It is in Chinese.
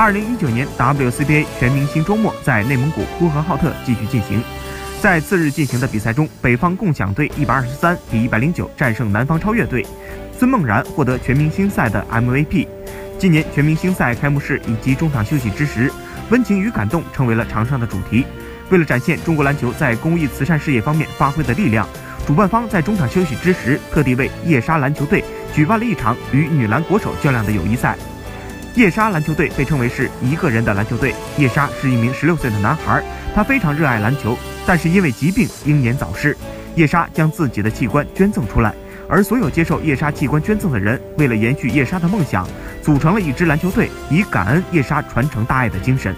二零一九年 WCBA 全明星周末在内蒙古呼和浩特继续进行。在次日进行的比赛中，北方共享队一百二十三比一百零九战胜南方超越队，孙梦然获得全明星赛的 MVP。今年全明星赛开幕式以及中场休息之时，温情与感动成为了场上的主题。为了展现中国篮球在公益慈善事业方面发挥的力量，主办方在中场休息之时，特地为夜莎篮球队举办了一场与女篮国手较量的友谊赛。夜莎篮球队被称为是一个人的篮球队。夜莎是一名十六岁的男孩，他非常热爱篮球，但是因为疾病英年早逝。夜莎将自己的器官捐赠出来，而所有接受夜莎器官捐赠的人，为了延续夜莎的梦想，组成了一支篮球队，以感恩夜莎传承大爱的精神。